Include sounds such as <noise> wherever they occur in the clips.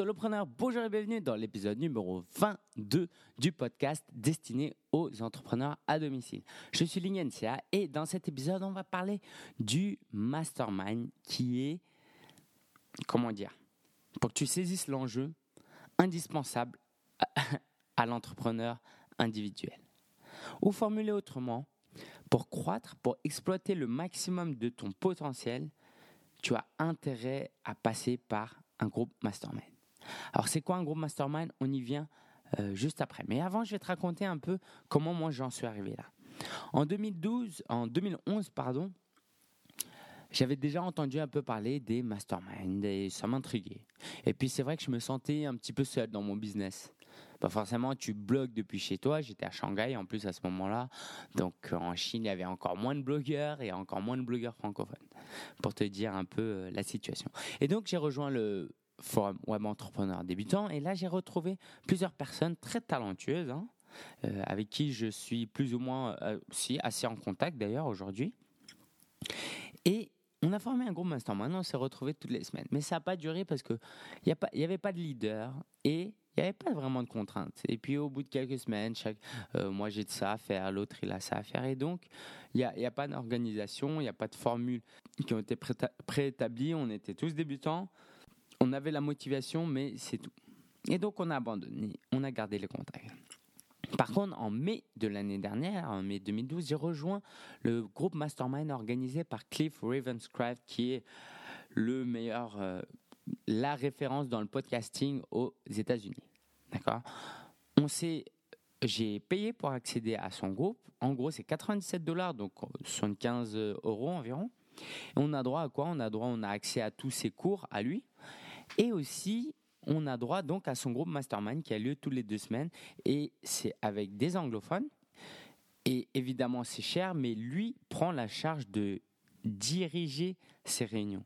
solopreneur, bonjour et bienvenue dans l'épisode numéro 22 du podcast destiné aux entrepreneurs à domicile. Je suis Lingensia et dans cet épisode, on va parler du mastermind qui est, comment dire, pour que tu saisisses l'enjeu, indispensable à <laughs> l'entrepreneur individuel. Ou formulé autrement, pour croître, pour exploiter le maximum de ton potentiel, tu as intérêt à passer par un groupe mastermind. Alors c'est quoi un groupe mastermind? On y vient euh, juste après. Mais avant, je vais te raconter un peu comment moi j'en suis arrivé là. En 2012, en 2011, pardon, j'avais déjà entendu un peu parler des masterminds et ça m'intriguait. Et puis c'est vrai que je me sentais un petit peu seul dans mon business. Pas forcément, tu blogues depuis chez toi. J'étais à Shanghai en plus à ce moment-là. Donc en Chine, il y avait encore moins de blogueurs et encore moins de blogueurs francophones. Pour te dire un peu euh, la situation. Et donc j'ai rejoint le forum web entrepreneur débutant et là j'ai retrouvé plusieurs personnes très talentueuses hein, euh, avec qui je suis plus ou moins euh, aussi assez en contact d'ailleurs aujourd'hui. Et on a formé un groupe mastermind, on s'est retrouvés toutes les semaines. Mais ça n'a pas duré parce qu'il n'y avait pas de leader et il n'y avait pas vraiment de contraintes. Et puis au bout de quelques semaines, chaque, euh, moi j'ai de ça à faire, l'autre il a ça à faire. Et donc, il n'y a, a, pas d'organisation, il n'y a pas de formules qui ont été préétablies. On était tous débutants. On avait la motivation, mais c'est tout. Et donc on a abandonné, on a gardé les contacts. Par contre, en mai de l'année dernière, en mai 2012, j'ai rejoint le groupe Mastermind organisé par Cliff Ravenscraft, qui est le meilleur, euh, la référence dans le podcasting aux États-Unis. D'accord? On s'est j'ai payé pour accéder à son groupe. En gros, c'est 97 dollars, donc 75 euros environ. Et on a droit à quoi? On a droit, on a accès à tous ses cours à lui. Et aussi, on a droit donc à son groupe Mastermind qui a lieu tous les deux semaines. Et c'est avec des anglophones. Et évidemment, c'est cher, mais lui prend la charge de diriger ces réunions.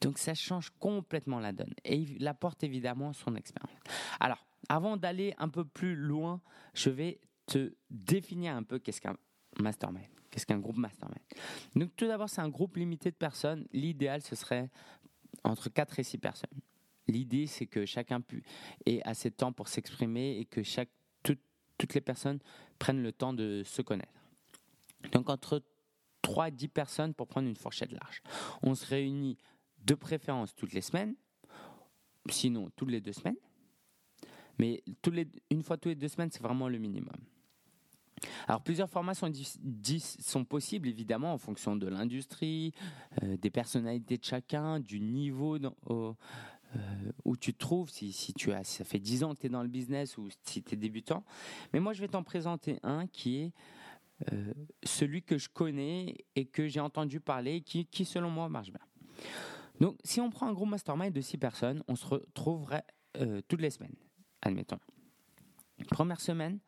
Donc ça change complètement la donne. Et il apporte évidemment son expérience. Alors, avant d'aller un peu plus loin, je vais te définir un peu qu'est-ce qu'un mastermind. Qu'est-ce qu'un groupe mastermind Donc tout d'abord, c'est un groupe limité de personnes. L'idéal, ce serait entre 4 et 6 personnes. L'idée, c'est que chacun ait assez de temps pour s'exprimer et que toutes les personnes prennent le temps de se connaître. Donc entre 3 et 10 personnes pour prendre une fourchette large. On se réunit de préférence toutes les semaines, sinon toutes les deux semaines. Mais une fois toutes les deux semaines, c'est vraiment le minimum. Alors plusieurs formats sont, sont possibles évidemment en fonction de l'industrie, euh, des personnalités de chacun, du niveau euh, où tu te trouves, si, tu as, ça fait 10 ans que tu es dans le business ou si tu es débutant. Mais moi je vais t'en présenter un qui est euh, celui que je connais et que j'ai entendu parler, qui, qui selon moi marche bien. Donc, si on prend un groupe mastermind de 6 personnes, on se retrouverait euh, toutes les semaines, admettons. Première semaine,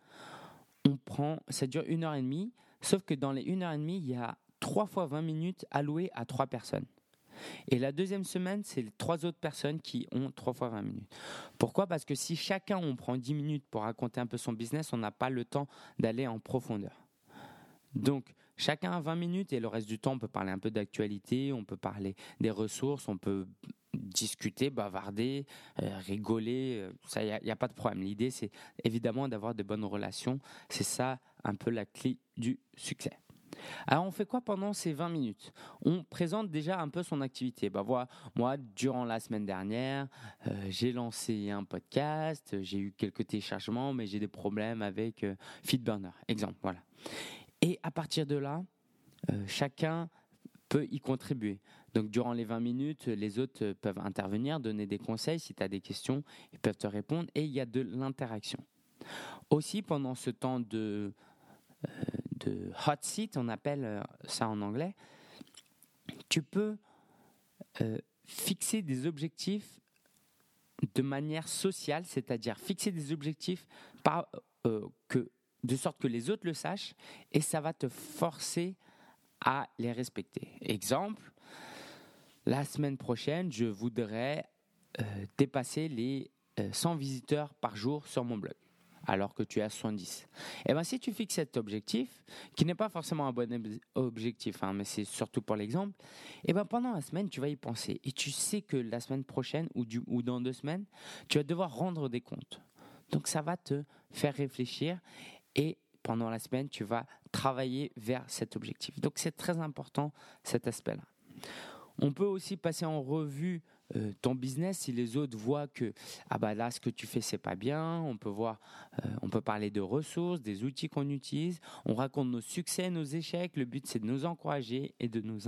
on prend, ça dure une heure et demie, sauf que dans les une heure et demie, il y a 3 fois 20 minutes allouées à 3 personnes. Et la deuxième semaine, c'est trois autres personnes qui ont 3 fois 20 minutes. Pourquoi? Parce que si chacun on prend 10 minutes pour raconter un peu son business, on n'a pas le temps d'aller en profondeur. Donc, chacun a 20 minutes et le reste du temps, on peut parler un peu d'actualité, on peut parler des ressources, on peut discuter, bavarder, euh, rigoler, euh, ça, il n'y a, pas de problème. L'idée, c'est évidemment d'avoir de bonnes relations. C'est ça un peu la clé du succès. Alors, on fait quoi pendant ces 20 minutes? On présente déjà un peu son activité. Bah, voilà, moi, durant la semaine dernière, euh, j'ai lancé un podcast, j'ai eu quelques téléchargements, mais j'ai des problèmes avec FeedBurner. Exemple, voilà. Et à partir de là, euh, chacun peut y contribuer. Donc durant les 20 minutes, les autres peuvent intervenir, donner des conseils. Si tu as des questions, ils peuvent te répondre. Et il y a de l'interaction. Aussi, pendant ce temps de, euh, hot seat, on appelle euh, ça en anglais, tu peux fixer des objectifs de manière sociale, c'est-à-dire fixer des objectifs par, que de sorte que les autres le sachent et ça va te forcer à les respecter. Exemple, la semaine prochaine, je voudrais euh, dépasser les 100 euh, visiteurs par jour sur mon blog. Alors que tu à 70. Et ben si tu fixes cet objectif, qui n'est pas forcément un bon objectif, hein, mais c'est surtout pour l'exemple, et eh ben pendant la semaine, tu vas y penser. Et tu sais que la semaine prochaine ou, ou dans deux semaines, tu vas devoir rendre des comptes. Donc ça va te faire réfléchir et pendant la semaine, tu vas travailler vers cet objectif. Donc c'est très important cet aspect-là. On peut aussi passer en revue euh, ton business si les autres voient que ah bah là ce que tu fais c'est pas bien. On peut voir, euh, on peut parler de ressources, des outils qu'on utilise. On raconte nos succès, nos échecs. Le but c'est de nous encourager et de nous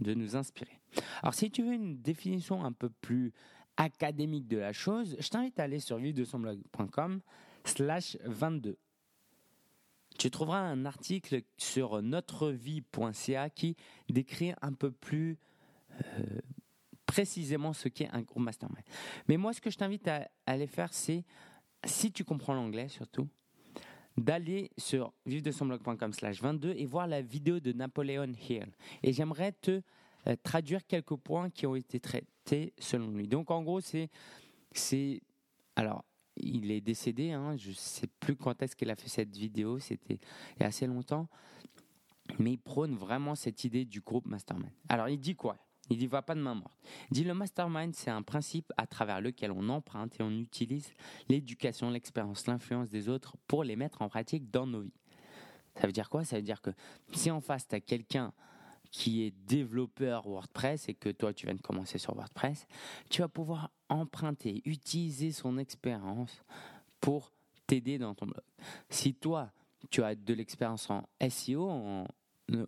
de nous inspirer. Alors si tu veux une définition un peu plus académique de la chose, je t'invite à aller sur blog.com slash 22. Tu trouveras un article sur notrevie.ca qui décrit un peu plus euh, précisément ce qu'est un groupe mastermind. Mais moi, ce que je t'invite à, aller faire, c'est, si tu comprends l'anglais surtout, d'aller sur vivre-de-son-blog.com slash 22 et voir la vidéo de Napoleon Hill. Et j'aimerais te euh, traduire quelques points qui ont été traités selon lui. Donc en gros, c'est... c'est alors, il est décédé, hein, je ne sais plus quand est-ce qu'il a fait cette vidéo, c'était il y a assez longtemps, mais il prône vraiment cette idée du groupe mastermind. Alors il dit quoi? Il dit va pas de main morte. Dit le mastermind, c'est un principe à travers lequel on emprunte et on utilise l'éducation, l'expérience, l'influence des autres pour les mettre en pratique dans nos vies. Ça veut dire quoi? Ça veut dire que si en face, tu as quelqu'un qui est développeur WordPress et que toi, tu viens de commencer sur WordPress, tu vas pouvoir emprunter, utiliser son expérience pour t'aider dans ton blog. Si toi, tu as de l'expérience en SEO, en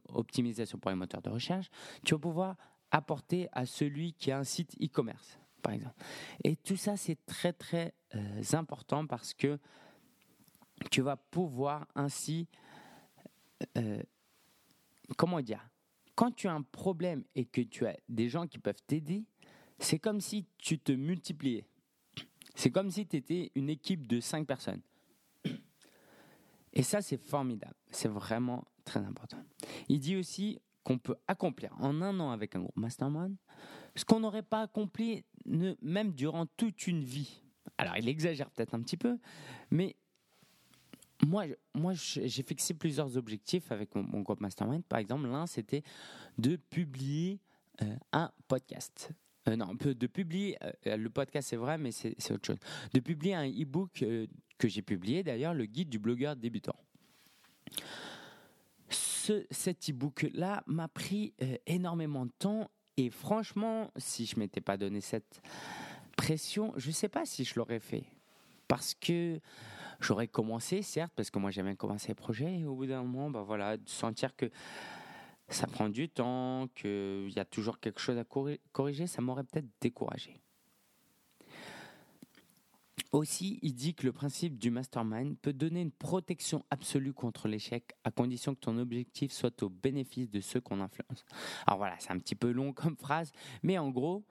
optimisation pour les moteurs de recherche, tu vas pouvoir apporter à celui qui a un site e-commerce, par exemple. Et tout ça, c'est très très euh, important parce que tu vas pouvoir ainsi, euh, comment dire, quand tu as un problème et que tu as des gens qui peuvent t'aider, c'est comme si tu te multipliais. C'est comme si tu étais une équipe de cinq personnes. Et ça, c'est formidable. C'est vraiment très important. Il dit aussi, qu'on peut accomplir en un an avec un groupe mastermind, ce qu'on n'aurait pas accompli même durant toute une vie. Alors, il exagère peut-être un petit peu, mais moi, moi j'ai fixé plusieurs objectifs avec mon, groupe mastermind. Par exemple, l'un, c'était de publier euh, un podcast. Euh, non, de publier, euh, le podcast c'est vrai, mais c'est autre chose. De publier un e-book que j'ai publié d'ailleurs, le guide du blogueur débutant cet e-book-là m'a pris euh, énormément de temps et franchement, si je m'étais pas donné cette pression, je ne sais pas si je l'aurais fait. Parce que j'aurais commencé, certes, parce que moi j'aime bien commencer les projets, et au bout d'un moment, bah voilà, de sentir que ça prend du temps, qu'il y a toujours quelque chose à corriger, ça m'aurait peut-être découragé. Aussi, il dit que le principe du mastermind peut donner une protection absolue contre l'échec à condition que ton objectif soit au bénéfice de ceux qu'on influence. Alors voilà, c'est un petit peu long <laughs> comme phrase, mais en gros,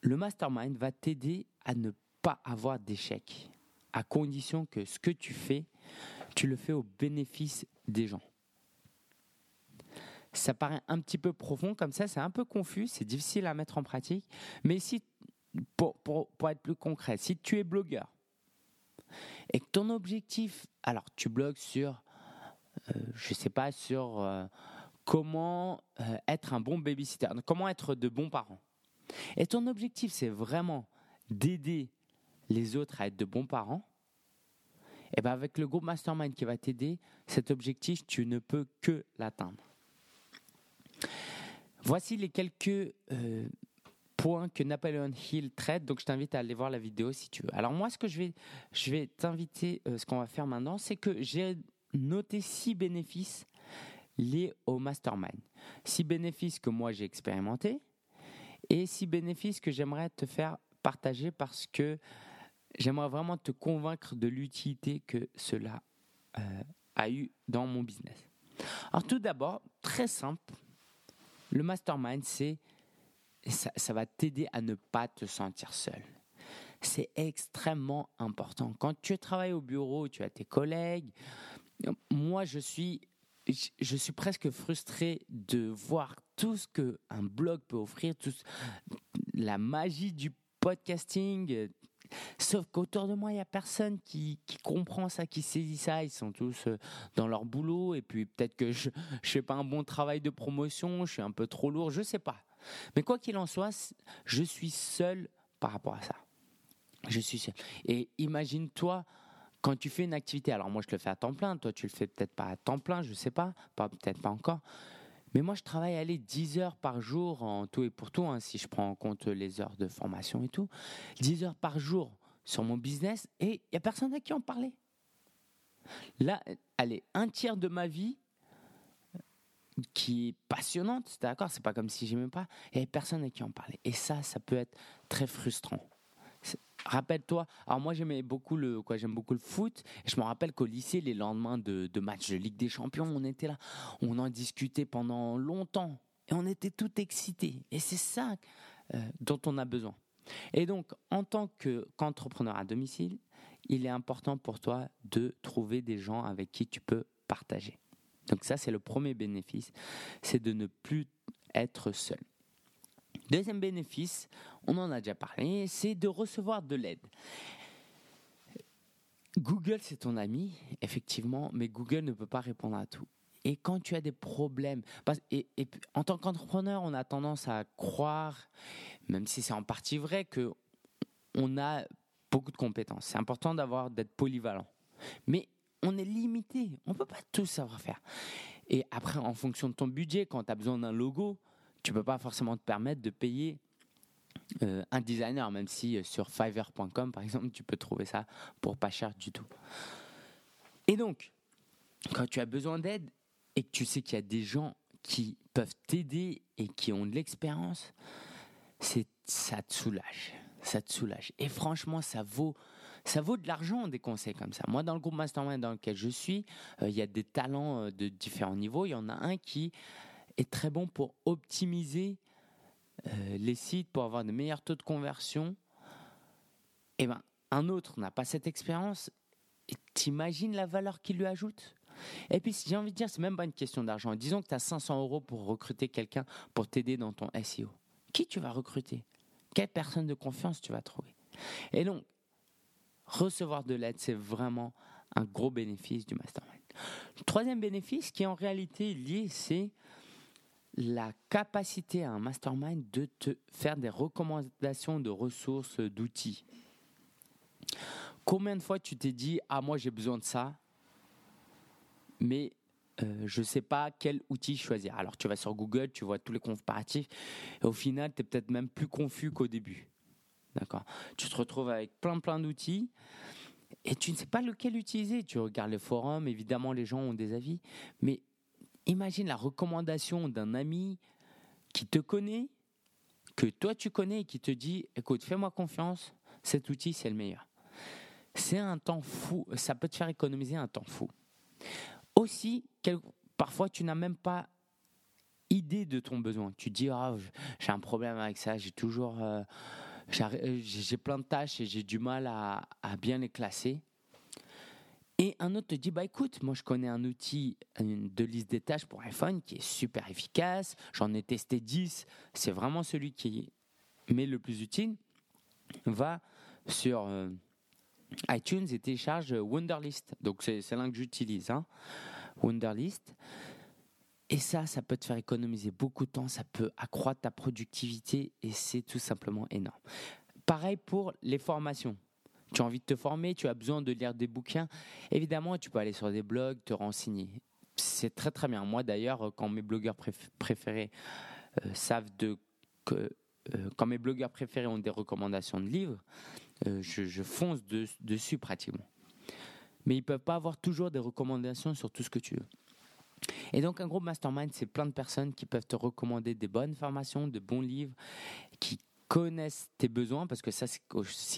le mastermind va t'aider à ne pas avoir d'échec à condition que ce que tu fais, tu le fais au bénéfice des gens. Ça paraît un petit peu profond comme ça, c'est un peu confus, c'est difficile à mettre en pratique, mais si pour, être plus concret, si tu es blogueur et que ton objectif, alors tu blogues sur, euh, je sais pas, sur euh, comment euh, être un bon babysitter, comment être de bons parents. Et ton objectif, c'est vraiment d'aider les autres à être de bons parents. Et bien avec le groupe Mastermind qui va t'aider, cet objectif, tu ne peux que l'atteindre. Voici les quelques point que Napoleon Hill traite. Donc, je t'invite à aller voir la vidéo si tu veux. Alors, moi, ce que je vais, je vais t'inviter, euh, ce qu'on va faire maintenant, c'est que j'ai noté six bénéfices liés au mastermind. Six bénéfices que moi j'ai expérimentés et six bénéfices que j'aimerais te faire partager parce que j'aimerais vraiment te convaincre de l'utilité que cela euh, a eu dans mon business. Alors tout d'abord, très simple, le mastermind, c'est ça, va t'aider à ne pas te sentir seul. C'est extrêmement important. Quand tu travailles au bureau, tu as tes collègues. Moi, je suis, je suis presque frustré de voir tout ce que un blog peut offrir, tout, la magie du podcasting, Sauf qu'autour de moi, il n'y a personne qui, qui, comprend ça, qui saisit ça. Ils sont tous euh, dans leur boulot. Et puis peut-être que je ne fais pas un bon travail de promotion, je suis un peu trop lourd, je ne sais pas. Mais quoi qu'il en soit, je suis seul par rapport à ça. Je suis seul. Et imagine-toi quand tu fais une activité. Alors moi, je le fais à temps plein. Toi, tu le fais peut-être pas à temps plein, je sais pas. pas peut-être pas encore. Mais moi, je travaille aller 10 heures par jour en tout et pour tout, hein, si je prends en compte les heures de formation et tout. 10 heures par jour sur mon business et il n'y a personne à qui en parler. Là, allez, un tiers de ma vie qui est passionnante, d'accord? C'est pas comme si j'aimais pas, il n'y a personne à qui en parler. Et ça, ça peut être très frustrant. Rappelle-toi, alors moi j'aimais beaucoup le quoi, j'aime beaucoup le foot. Et je me rappelle qu'au lycée, les lendemains de, de matchs de Ligue des Champions, on était là, on en discutait pendant longtemps et on était tout excités. Et c'est ça euh, dont on a besoin. Et donc, en tant qu'entrepreneur à domicile, il est important pour toi de trouver des gens avec qui tu peux partager. Donc ça, c'est le premier bénéfice, c'est de ne plus être seul. Deuxième bénéfice, on en a déjà parlé, c'est de recevoir de l'aide. Google, c'est ton ami, effectivement, mais Google ne peut pas répondre à tout. Et quand tu as des problèmes, en tant qu'entrepreneur, on a tendance à croire, même si c'est en partie vrai, que on a beaucoup de compétences. C'est important d'avoir d'être polyvalent, mais on est limité. On ne peut pas tout savoir faire. Et après, en fonction de ton budget, quand tu as besoin d'un logo, tu peux pas forcément te permettre de payer euh, un designer, même si euh, sur Fiverr.com, par exemple, tu peux trouver ça pour pas cher du tout. Et donc, quand tu as besoin d'aide et que tu sais qu'il y a des gens qui peuvent t'aider et qui ont de l'expérience, c'est ça te soulage, ça te soulage. Et franchement, ça vaut ça vaut de l'argent des conseils comme ça. Moi, dans le groupe Mastermind dans lequel je suis, euh, il y a des talents de différents niveaux. Il y en a un qui est très bon pour optimiser euh, les sites, pour avoir de meilleurs taux de conversion. Et eh ben, un autre n'a pas cette expérience. T'imagines la valeur qu'il lui ajoute? Et puis, j'ai envie de dire, c'est même pas une question d'argent. Disons que tu as 500 euros pour recruter quelqu'un pour t'aider dans ton SEO. Qui tu vas recruter? Quelle personne de confiance tu vas trouver? Et donc, recevoir de l'aide, c'est vraiment un gros bénéfice du mastermind. Troisième bénéfice qui est en réalité lié, c'est la capacité à un mastermind de te faire des recommandations de ressources, d'outils. Combien de fois tu t'es dit Ah, moi j'ai besoin de ça, mais euh, je ne sais pas quel outil choisir. Alors tu vas sur Google, tu vois tous les comparatifs, et au final, tu es peut-être même plus confus qu'au début. D'accord Tu te retrouves avec plein plein d'outils et tu ne sais pas lequel utiliser. Tu regardes les forums, évidemment les gens ont des avis, mais imagine la recommandation d'un ami qui te connaît, que toi tu connais et qui te dit écoute, fais-moi confiance, cet outil c'est le meilleur. C'est un temps fou, ça peut te faire économiser un temps fou. Aussi, parfois tu n'as même pas idée de ton besoin. Tu dis oh, j'ai un problème avec ça, j'ai toujours euh, j'ai plein de tâches et j'ai du mal à, bien les classer. Et un autre te dit, bah écoute, moi je connais un outil de liste des tâches pour iPhone qui est super efficace, j'en ai testé 10, c'est vraiment celui qui m'est le plus utile. Va sur euh, iTunes et télécharge Wunderlist. Donc c'est l'un que j'utilise, hein, Wunderlist. Et ça, ça peut te faire économiser beaucoup de temps, ça peut accroître ta productivité et c'est tout simplement énorme. Pareil pour les formations tu as envie de te former, tu as besoin de lire des bouquins, évidemment, tu peux aller sur des blogs, te renseigner. C'est très très bien. Moi d'ailleurs, quand mes blogueurs préférés euh, savent de que euh, quand mes blogueurs préférés ont des recommandations de livres, euh, je, fonce dessus pratiquement. Mais ils peuvent pas avoir toujours des recommandations sur tout ce que tu veux. Et donc un groupe mastermind, c'est plein de personnes qui peuvent te recommander des bonnes formations, de bons livres, qui connaissent tes besoins, parce que ça, c'est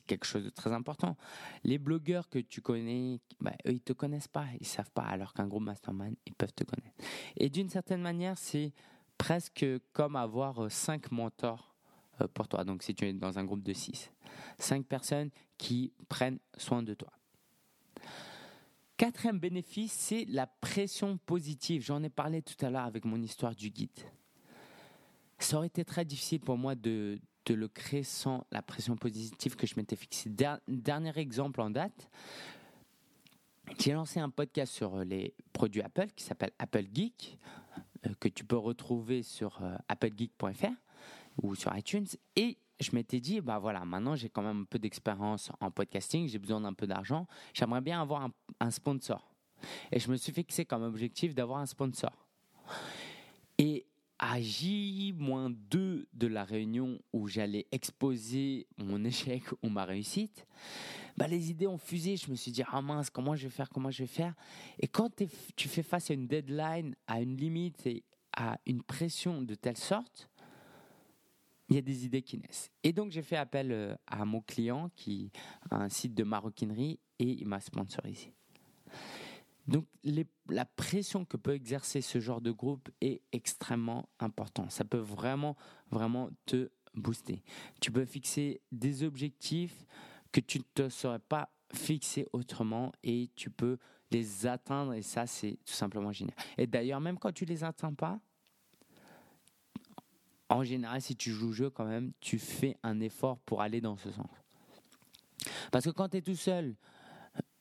quelque chose de très important. Les blogueurs que tu connais, bah, eux, ils te connaissent pas, ils savent pas, alors qu'un groupe mastermind, ils peuvent te connaître. Et d'une certaine manière, c'est presque comme avoir euh, cinq mentors euh, pour toi. Donc, si tu es dans un groupe de six, cinq personnes qui prennent soin de toi. Quatrième bénéfice, c'est la pression positive. J'en ai parlé tout à l'heure avec mon histoire du guide. Ça aurait été très difficile pour moi de, le créer sans la pression positive que je m'étais fixée. dernier exemple en date, j'ai lancé un podcast sur les produits Apple qui s'appelle Apple Geek, euh, que tu peux retrouver sur euh, applegeek.fr ou sur iTunes. Et je m'étais dit, bah voilà, maintenant j'ai quand même un peu d'expérience en podcasting, j'ai besoin d'un peu d'argent, j'aimerais bien avoir un, sponsor. Et je me suis fixé comme objectif d'avoir un sponsor. Et à J-2 de la réunion où j'allais exposer mon échec ou ma réussite, bah les idées ont fusé. Je me suis dit, ah mince, comment je vais faire, comment je vais faire? Et quand tu fais face à une deadline, à une limite et à une pression de telle sorte, il y a des idées qui naissent. Et donc j'ai fait appel euh, à mon client qui a un site de maroquinerie et il m'a sponsorisé. Donc la pression que peut exercer ce genre de groupe est extrêmement importante. Ça peut vraiment, vraiment te booster. Tu peux fixer des objectifs que tu ne te serais pas fixé autrement et tu peux les atteindre et ça c'est tout simplement génial. Et d'ailleurs même quand tu les atteins pas, en général si tu joues le jeu quand même, tu fais un effort pour aller dans ce sens. Parce que quand tu es tout seul,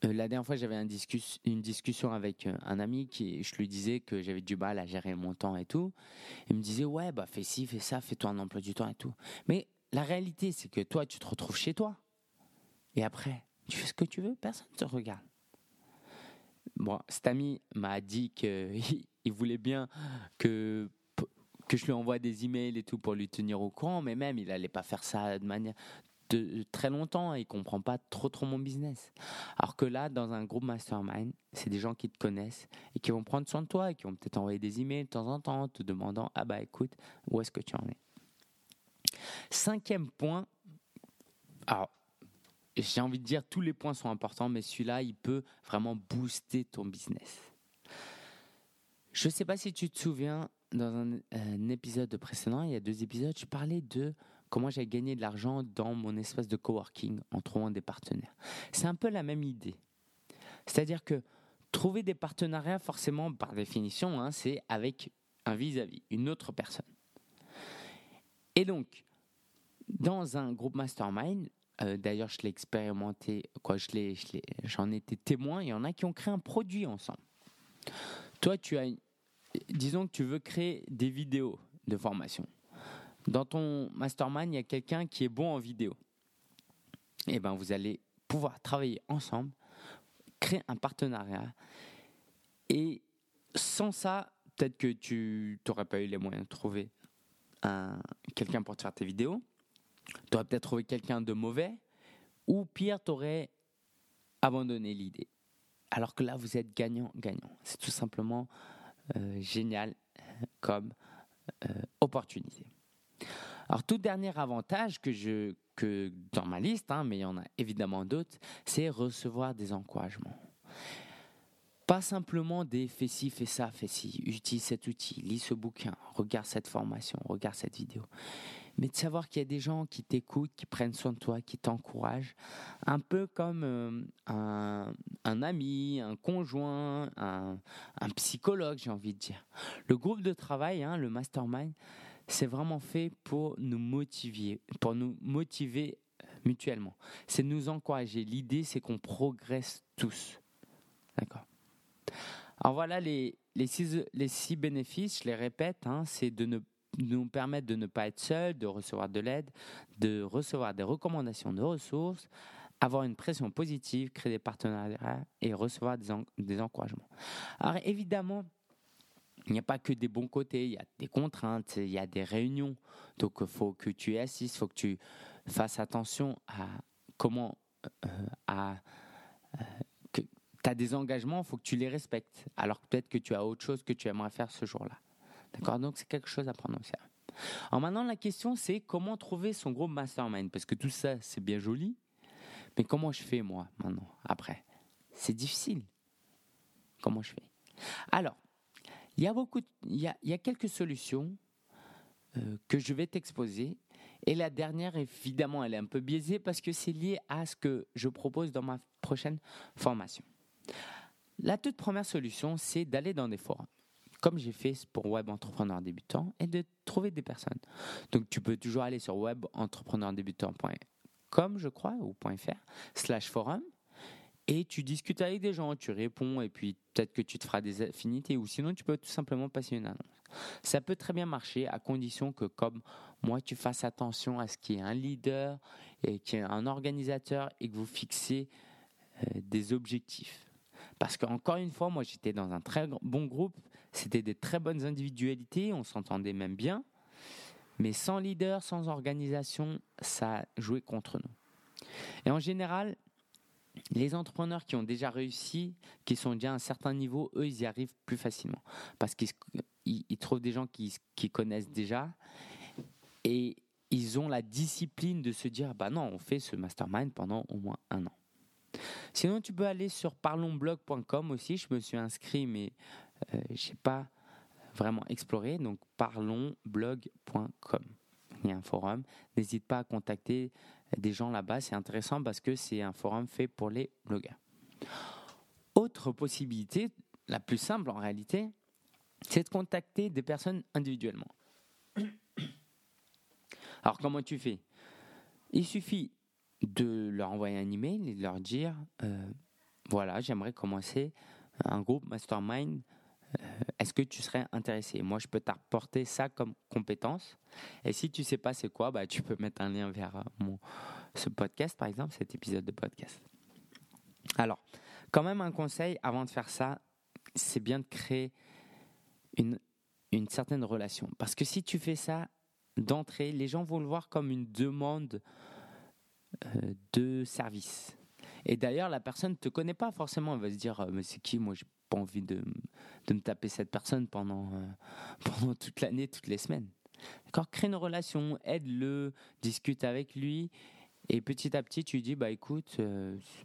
euh, la dernière fois, j'avais une discussion avec euh, un ami qui, je lui disais que j'avais du mal à gérer mon temps et tout. Il me disait, ouais, bah, fais ci, fais ça, fais-toi un emploi du temps et tout. Mais la réalité, c'est que toi, tu te retrouves chez toi. Et après, tu fais ce que tu veux, personne ne te regarde. Bon, cet ami m'a dit qu'il <laughs> voulait bien que que je lui envoie des emails et tout pour lui tenir au courant, mais même il n'allait pas faire ça de manière de très longtemps et ils comprend pas trop trop mon business. Alors que là, dans un groupe mastermind, c'est des gens qui te connaissent et qui vont prendre soin de toi et qui vont peut-être envoyer des emails de temps en temps te demandant ah bah écoute où est-ce que tu en es? Cinquième point, alors j'ai envie de dire tous les points sont importants, mais celui-là il peut vraiment booster ton business. Je sais pas si tu te souviens, dans un, un épisode précédent, il y a deux épisodes, je parlais de comment j'ai gagné de l'argent dans mon espace de coworking en trouvant des partenaires. C'est un peu la même idée. C'est-à-dire que trouver des partenariats, forcément, par définition, hein, c'est avec un vis-à-vis, une autre personne. Et donc, dans un groupe mastermind, euh, d'ailleurs, je l'ai expérimenté, quoi, je l'ai, j'en étais témoin. Il y en a qui ont créé un produit ensemble. Toi, tu as, disons que tu veux créer des vidéos de formation. Dans ton mastermind, il y a quelqu'un qui est bon en vidéo. Eh ben, vous allez pouvoir travailler ensemble, créer un partenariat. Et sans ça, peut-être que tu n'aurais pas eu les moyens de trouver quelqu'un pour te faire tes vidéos. Tu aurais peut-être trouvé quelqu'un de mauvais. Ou pire, tu aurais abandonné l'idée. Alors que là, vous êtes gagnant-gagnant. C'est tout simplement génial comme euh, opportunité. Alors, tout dernier avantage que je que dans ma liste, hein, mais il y en a évidemment d'autres, c'est recevoir des encouragements. Pas simplement des fais ci, fais ça, fais ci, utilise cet outil, lis ce bouquin, regarde cette formation, regarde cette vidéo. Mais de savoir qu'il y a des gens qui t'écoutent, qui prennent soin de toi, qui t'encouragent, un peu comme euh, un, ami, un conjoint, un, psychologue, j'ai envie de dire. Le groupe de travail, hein, le mastermind, c'est vraiment fait pour nous motiver, pour nous motiver mutuellement. C'est nous encourager. L'idée, c'est qu'on progresse tous. D'accord Alors voilà les, six, bénéfices, je les répète, hein, c'est de ne, nous permettre de ne pas être seul, de recevoir de l'aide, de recevoir des recommandations de ressources, avoir une pression positive, créer des partenariats et recevoir des, encouragements. Alors évidemment, il n'y a pas que des bons côtés, il y a des contraintes, il y a des réunions. Donc il faut que tu assistes, il faut que tu fasses attention à comment euh, euh, tu as des engagements, il faut que tu les respectes. Alors peut-être que tu as autre chose que tu aimerais faire ce jour-là. D'accord Donc c'est quelque chose à prendre au sérieux. Alors maintenant la question c'est comment trouver son groupe mastermind? Parce que tout ça c'est bien joli, mais comment je fais moi maintenant après? C'est difficile. Comment je fais? Alors il y a, y a quelques solutions euh, que je vais t'exposer. Et la dernière, évidemment, elle est un peu biaisée parce que c'est lié à ce que je propose dans ma prochaine formation. La toute première solution, c'est d'aller dans des forums. Comme j'ai fait pour Web Entrepreneur Débutant, et de trouver des personnes. Donc tu peux toujours aller sur webentrepreneurdébutant.com, je crois, ou .fr, slash forum, et tu discutes avec des gens, tu réponds, et puis peut-être que tu te feras des affinités, ou sinon tu peux tout simplement passer une annonce. Ça peut très bien marcher à condition que, comme moi, tu fasses attention à ce qu'il y ait un leader et qu'il y ait un organisateur et que vous fixez euh, des objectifs. Parce qu'encore une fois, moi j'étais dans un très bon groupe, c'était des très bonnes individualités, on s'entendait même bien, mais sans leader, sans organisation, ça jouait contre nous. Et en général, les entrepreneurs qui ont déjà réussi, qui sont déjà à un certain niveau, eux, ils y arrivent plus facilement. Parce qu'ils trouvent des gens qui, qui connaissent déjà et ils ont la discipline de se dire, bah non, on fait ce mastermind pendant au moins un an. Sinon, tu peux aller sur parlonsblog.com aussi. Je me suis inscrit, mais euh, je n'ai pas vraiment exploré. Donc, parlonsblog.com. Il y a un forum. N'hésite pas à contacter des gens là-bas. C'est intéressant parce que c'est un forum fait pour les blogueurs. Autre possibilité, la plus simple en réalité, c'est de contacter des personnes individuellement. Alors, comment tu fais? Il suffit de leur envoyer un email et de leur dire euh, voilà, j'aimerais commencer un groupe mastermind. Euh, est-ce que tu serais intéressé? Moi, je peux t'apporter ça comme compétence. Et si tu sais pas c'est quoi, bah, tu peux mettre un lien vers euh, mon, ce podcast, par exemple, cet épisode de podcast. Alors, quand même un conseil avant de faire ça, c'est bien de créer une, une certaine relation. Parce que si tu fais ça d'entrée, les gens vont le voir comme une demande euh, de service. Et d'ailleurs, la personne ne te connaît pas forcément. Elle va se dire, mais c'est qui? Moi, pas envie de, de, me taper cette personne pendant, euh, <laughs> pendant toute l'année, toutes les semaines. D'accord? Crée une relation, aide-le, discute avec lui. Et petit à petit, tu dis, bah écoute,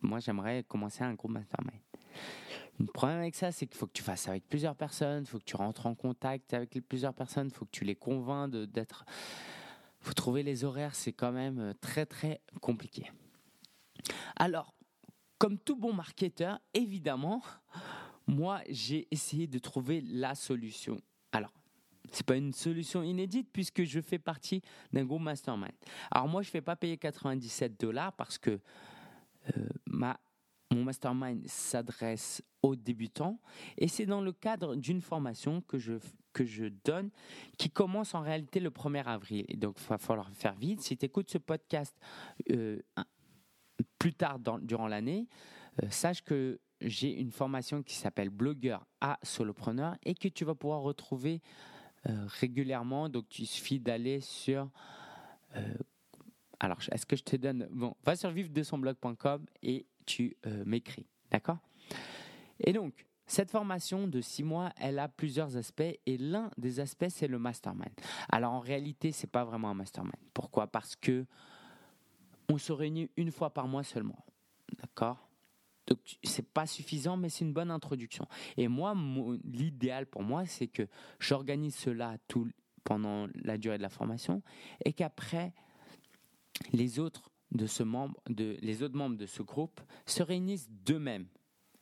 moi j'aimerais commencer un groupe mastermind. Le problème avec ça, c'est qu'il faut que tu fasses avec plusieurs personnes, il faut que tu rentres en contact avec plusieurs personnes, il faut que tu les convaincs d'être faut trouver les horaires, c'est quand même euh, très très compliqué. Alors, comme tout bon marketeur, évidemment, moi j'ai essayé de trouver la solution. Alors, c'est pas une solution inédite puisque je fais partie d'un groupe mastermind. Alors moi, je ne fais pas payer 97 dollars parce que euh, ma mon mastermind s'adresse aux débutants et c'est dans le cadre d'une formation que je, que je donne qui commence en réalité le 1er avril. Et donc, il va falloir faire vite. Si tu écoutes ce podcast euh, plus tard durant l'année, euh, sache que j'ai une formation qui s'appelle Blogueur à Solopreneur et que tu vas pouvoir retrouver euh, régulièrement. Donc, il suffit d'aller sur alors, est-ce que je te donne Bon, va sur vivre de son blog.com et tu euh, m'écris. D'accord? Et donc, cette formation de six mois, elle a plusieurs aspects et l'un des aspects, c'est le mastermind. Alors en réalité, ce n'est pas vraiment un mastermind. Pourquoi? Parce que on se réunit une fois par mois seulement. D'accord? Donc c'est pas suffisant, mais c'est une bonne introduction. Et moi, l'idéal pour moi, c'est que j'organise cela tout, pendant la durée de la formation et qu'après les autres de ce membre, de, les autres membres de ce groupe se réunissent d'eux-mêmes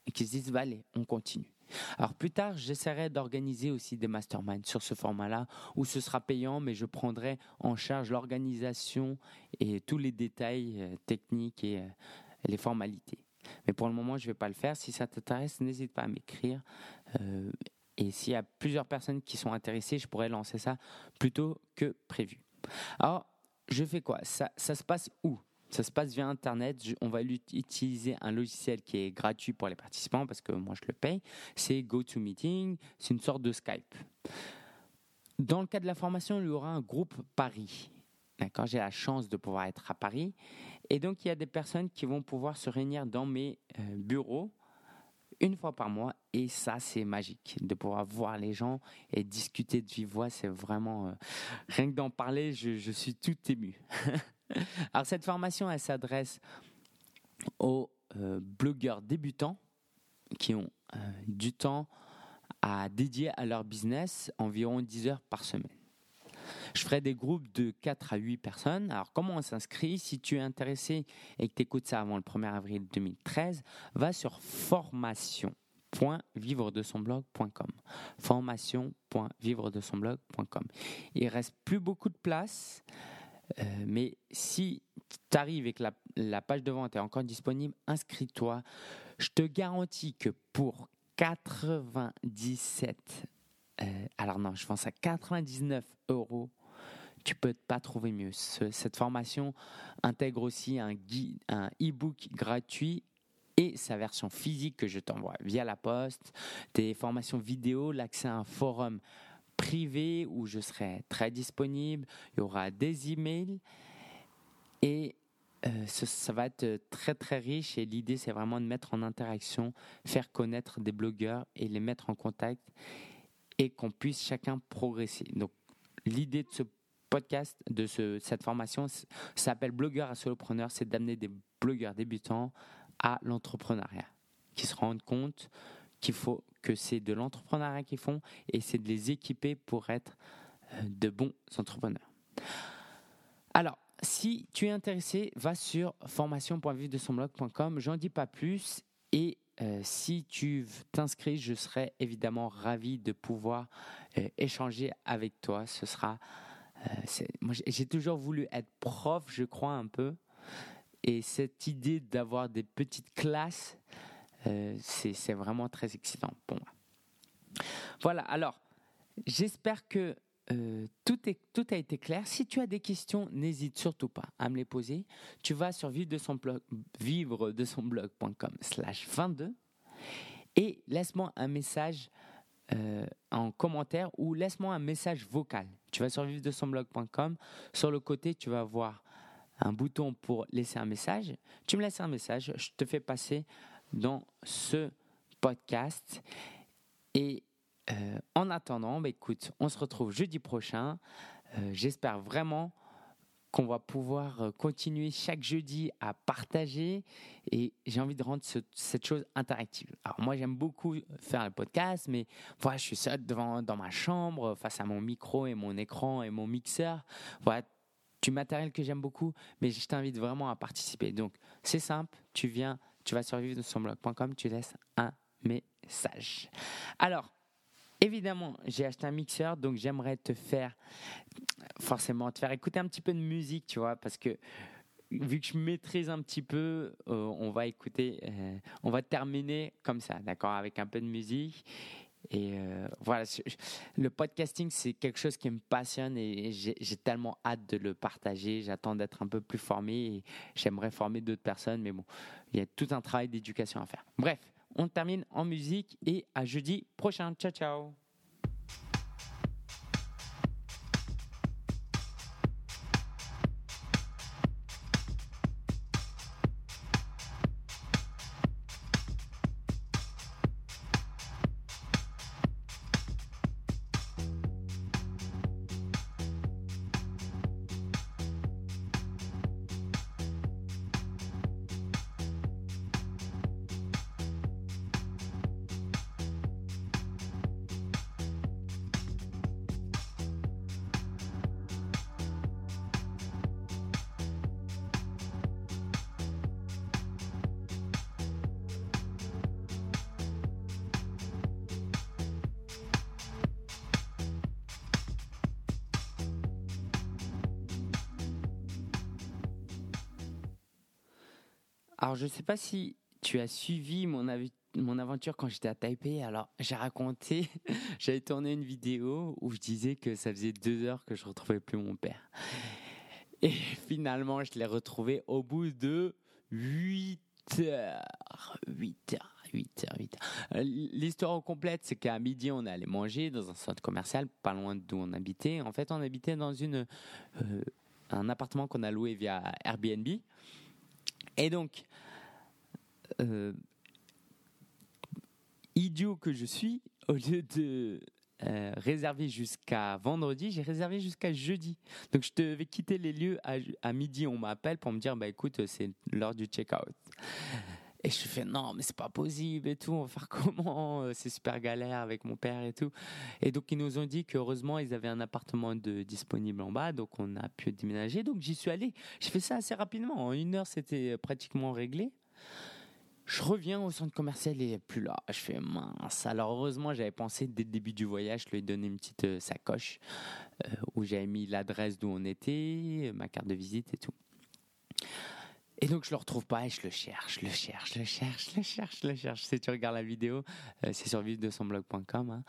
et qu'ils se disent, bah, allez, on continue. Alors plus tard, j'essaierai d'organiser aussi des masterminds sur ce format-là, où ce sera payant, mais je prendrai en charge l'organisation et tous les détails euh, techniques et euh, les formalités. Mais pour le moment, je ne vais pas le faire. Si ça t'intéresse, n'hésite pas à m'écrire. Euh, et s'il y a plusieurs personnes qui sont intéressées, je pourrais lancer ça plus tôt que prévu. Alors, je fais quoi? Ça, ça se passe où? Ça se passe via Internet. on va utiliser un logiciel qui est gratuit pour les participants parce que moi je le paye. C'est GoToMeeting. C'est une sorte de Skype. Dans le cas de la formation, il y aura un groupe Paris. D'accord, j'ai la chance de pouvoir être à Paris. Et donc, il y a des personnes qui vont pouvoir se réunir dans mes euh, bureaux une fois par mois. Et ça, c'est magique. De pouvoir voir les gens et discuter de vive voix, c'est vraiment... Euh, rien que d'en parler, je, suis tout ému. <laughs> Alors cette formation, elle s'adresse aux euh, blogueurs débutants qui ont du temps à dédier à leur business, environ 10 heures par semaine. Je ferai des groupes de 4 à 8 personnes. Alors, comment on s'inscrit? Si tu es intéressé et que tu écoutes ça avant le 1er avril 2013, va sur formation formation.vivredesonblog.com formation.vivredesonblog.com Il reste plus beaucoup de place, euh, mais si tu arrives et que la, page de vente est encore disponible, inscris-toi. Je te garantis que pour 97, euh, alors non, je pense à 99 euros, tu peux pas trouver mieux. cette formation intègre aussi un e-book gratuit et sa version physique que je t'envoie via la poste, des formations vidéo, l'accès à un forum privé où je serai très disponible, il y aura des emails et euh, ça, va être très très riche et l'idée c'est vraiment de mettre en interaction, faire connaître des blogueurs et les mettre en contact et qu'on puisse chacun progresser. Donc l'idée de ce podcast, de ce, cette formation s'appelle Blogueur à solopreneur, c'est d'amener des blogueurs débutants à l'entrepreneuriat, qui se rendent compte qu'il faut que c'est de l'entrepreneuriat qu'ils font et c'est de les équiper pour être euh, de bons entrepreneurs. Alors, si tu es intéressé, va sur formation.vivre-de-son-blog.com. J'en dis pas plus et euh, si tu t'inscris, je serai évidemment ravi de pouvoir euh, échanger avec toi. Ce sera, moi j'ai toujours voulu être prof, je crois un peu, et cette idée d'avoir des petites classes, euh, c'est vraiment très excitant pour moi. Voilà, alors j'espère que euh, tout, est, a été clair. Si tu as des questions, n'hésite surtout pas à me les poser. Tu vas sur vivre de son blog, vivre de son blog.com slash 22 et laisse-moi un message euh, en commentaire ou laisse-moi un message vocal. Tu vas sur vivre de son blog.com. Sur le côté, tu vas voir un bouton pour laisser un message. Tu me laisses un message, je te fais passer dans ce podcast. Et euh, en attendant, bah, écoute, on se retrouve jeudi prochain. Euh, j'espère vraiment qu'on va pouvoir euh, continuer chaque jeudi à partager et j'ai envie de rendre cette chose interactive. Alors moi j'aime beaucoup faire le podcast, mais voilà, je suis seul devant dans ma chambre face à mon micro et mon écran et mon mixeur. Voilà, du matériel que j'aime beaucoup, mais je t'invite vraiment à participer. Donc, c'est simple, tu viens, tu vas sur vivre son blog.com, tu laisses un message. Alors, évidemment, j'ai acheté un mixeur, donc j'aimerais te faire, forcément, te faire écouter un petit peu de musique, tu vois, parce que vu que je maîtrise un petit peu, euh, on va écouter, euh, on va terminer comme ça, d'accord, avec un peu de musique. Et euh, voilà, le podcasting, c'est quelque chose qui me passionne et j'ai tellement hâte de le partager. J'attends d'être un peu plus formé et j'aimerais former d'autres personnes, mais bon, il y a tout un travail d'éducation à faire. Bref, on termine en musique et à jeudi prochain. Ciao, ciao Alors, je ne sais pas si tu as suivi mon, aventure quand j'étais à Taipei. Alors, j'ai raconté, <laughs> j'avais tourné une vidéo où je disais que ça faisait deux heures que je retrouvais plus mon père. Et <laughs> finalement, je l'ai retrouvé au bout de 8 heures. 8 heures. 8 heures, 8 heures. L'histoire complète, c'est qu'à midi, on est allé manger dans un centre commercial, pas loin d'où on habitait. En fait, on habitait dans euh, un appartement qu'on a loué via Airbnb. Et donc, euh, idiot que je suis, au lieu de euh, réserver jusqu'à vendredi, j'ai réservé jusqu'à jeudi. Donc je devais quitter les lieux à, midi. On m'appelle pour me dire bah écoute, c'est l'heure du check-out. Et je fais non, mais c'est pas possible et tout. On va faire <laughs> comment C'est super galère avec mon père et tout. Et donc ils nous ont dit qu'heureusement ils avaient un appartement de disponible en bas, donc on a pu déménager. Donc j'y suis allé. J'ai fait ça assez rapidement. En une heure, c'était pratiquement réglé. Je reviens au centre commercial, n'est plus là. Je fais mince. Alors heureusement, j'avais pensé dès le début du voyage, je lui ai donné une petite euh, sacoche euh, où j'avais mis l'adresse d'où on était, ma carte de visite et tout. Et donc je le retrouve pas et je le cherche, le cherche, le cherche, le cherche, le cherche. Si tu regardes la vidéo, euh, c'est sur de son blog.com. Hein.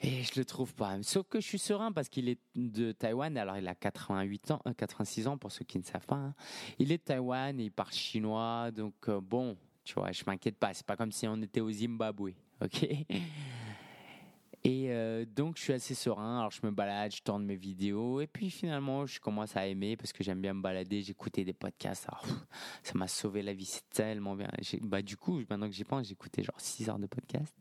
Et je le trouve pas. Sauf que je suis serein parce qu'il est de Taïwan. Alors il a 88 ans, 86 euh, ans pour ceux qui ne savent pas. Hein. Il est de Taïwan et il parle chinois. Donc euh, bon, tu vois, je m'inquiète pas. C'est pas comme si on était au Zimbabwe, ok? Et euh, donc, je suis assez serein. Alors, je me balade, je tourne mes vidéos. Et puis, finalement, je commence à aimer parce que j'aime bien me balader. J'écoutais des podcasts. Alors, ça m'a sauvé la vie. C'est tellement bien. Bah, du coup, maintenant que j'y pense, j'écoutais genre 6 heures de podcast.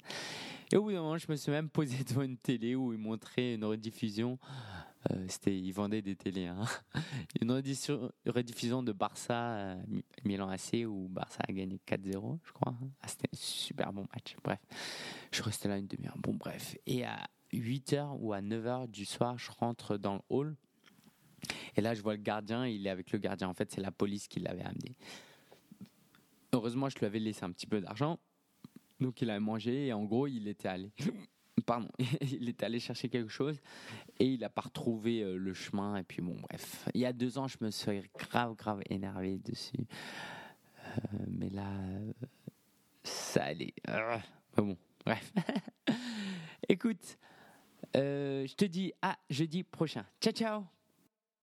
Et au bout d'un moment, je me suis même posé devant une télé où ils montraient une rediffusion euh, c'était, ils vendaient des télés. Hein. <laughs> Une rediffusion de Barça euh, Milan AC où Barça a gagné 4-0, je crois. Ah, c'était un super bon match. Bref, je restais là une demi-heure. Bon, bref. Et à 8h ou à 9h du soir, je rentre dans le hall. Et là, je vois le gardien. Il est avec le gardien. En fait, c'est la police qui l'avait amené. Heureusement, je lui avais laissé un petit peu d'argent. Donc, il a mangé. Et en gros, il était allé <laughs> pardon, <laughs> il est allé chercher quelque chose et il n'a pas retrouvé euh, le chemin. Et puis bon, bref. Il y a deux ans, je me suis grave, grave énervé dessus. Euh, mais là, euh, ça allait. bon, bref. <laughs> Écoute, je te dis à jeudi prochain. Ciao, ciao